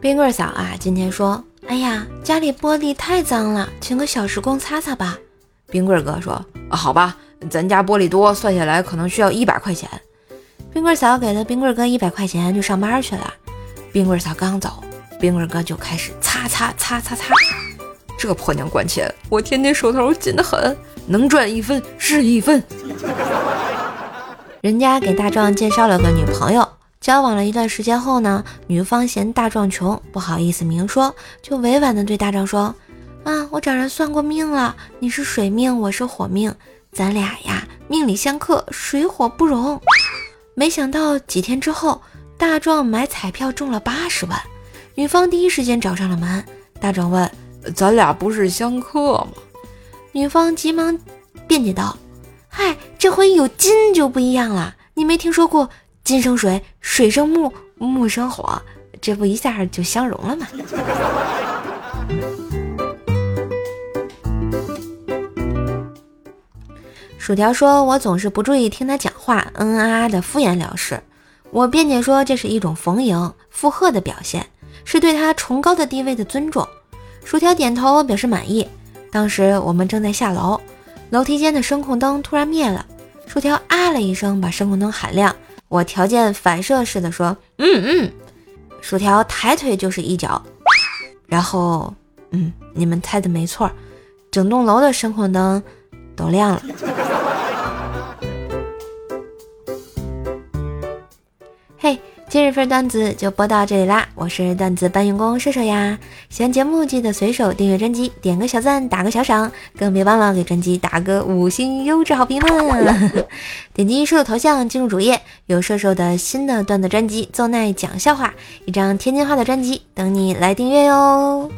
冰棍嫂啊，今天说：“哎呀，家里玻璃太脏了，请个小时工擦擦吧。”冰棍哥说：“好吧，咱家玻璃多，算下来可能需要一百块钱。”冰棍嫂给了冰棍哥一百块钱，就上班去了。冰棍嫂刚走，冰棍哥就开始擦擦擦擦擦。这婆娘管钱，我天天手头紧得很，能赚一分是一分。人家给大壮介绍了个女朋友。交往了一段时间后呢，女方嫌大壮穷，不好意思明说，就委婉的对大壮说：“啊，我找人算过命了，你是水命，我是火命，咱俩呀命里相克，水火不容。”没想到几天之后，大壮买彩票中了八十万，女方第一时间找上了门。大壮问：“咱俩不是相克吗？”女方急忙辩解道：“嗨，这回有金就不一样了，你没听说过？”金生水，水生木，木生火，这不一下就相融了吗？薯条说：“我总是不注意听他讲话，嗯嗯啊啊的敷衍了事。”我辩解说：“这是一种逢迎附和的表现，是对他崇高的地位的尊重。”薯条点头表示满意。当时我们正在下楼，楼梯间的声控灯突然灭了，薯条啊了一声，把声控灯喊亮。我条件反射似的说：“嗯嗯。”薯条抬腿就是一脚，然后，嗯，你们猜的没错，整栋楼的声控灯都亮了。今日份段子就播到这里啦，我是段子搬运工射手呀。喜欢节目记得随手订阅专辑，点个小赞，打个小赏，更别忘了给专辑打个五星优质好评啦。点击射手头像进入主页，有射手的新的段子专辑《奏奈讲笑话》，一张天津话的专辑等你来订阅哟。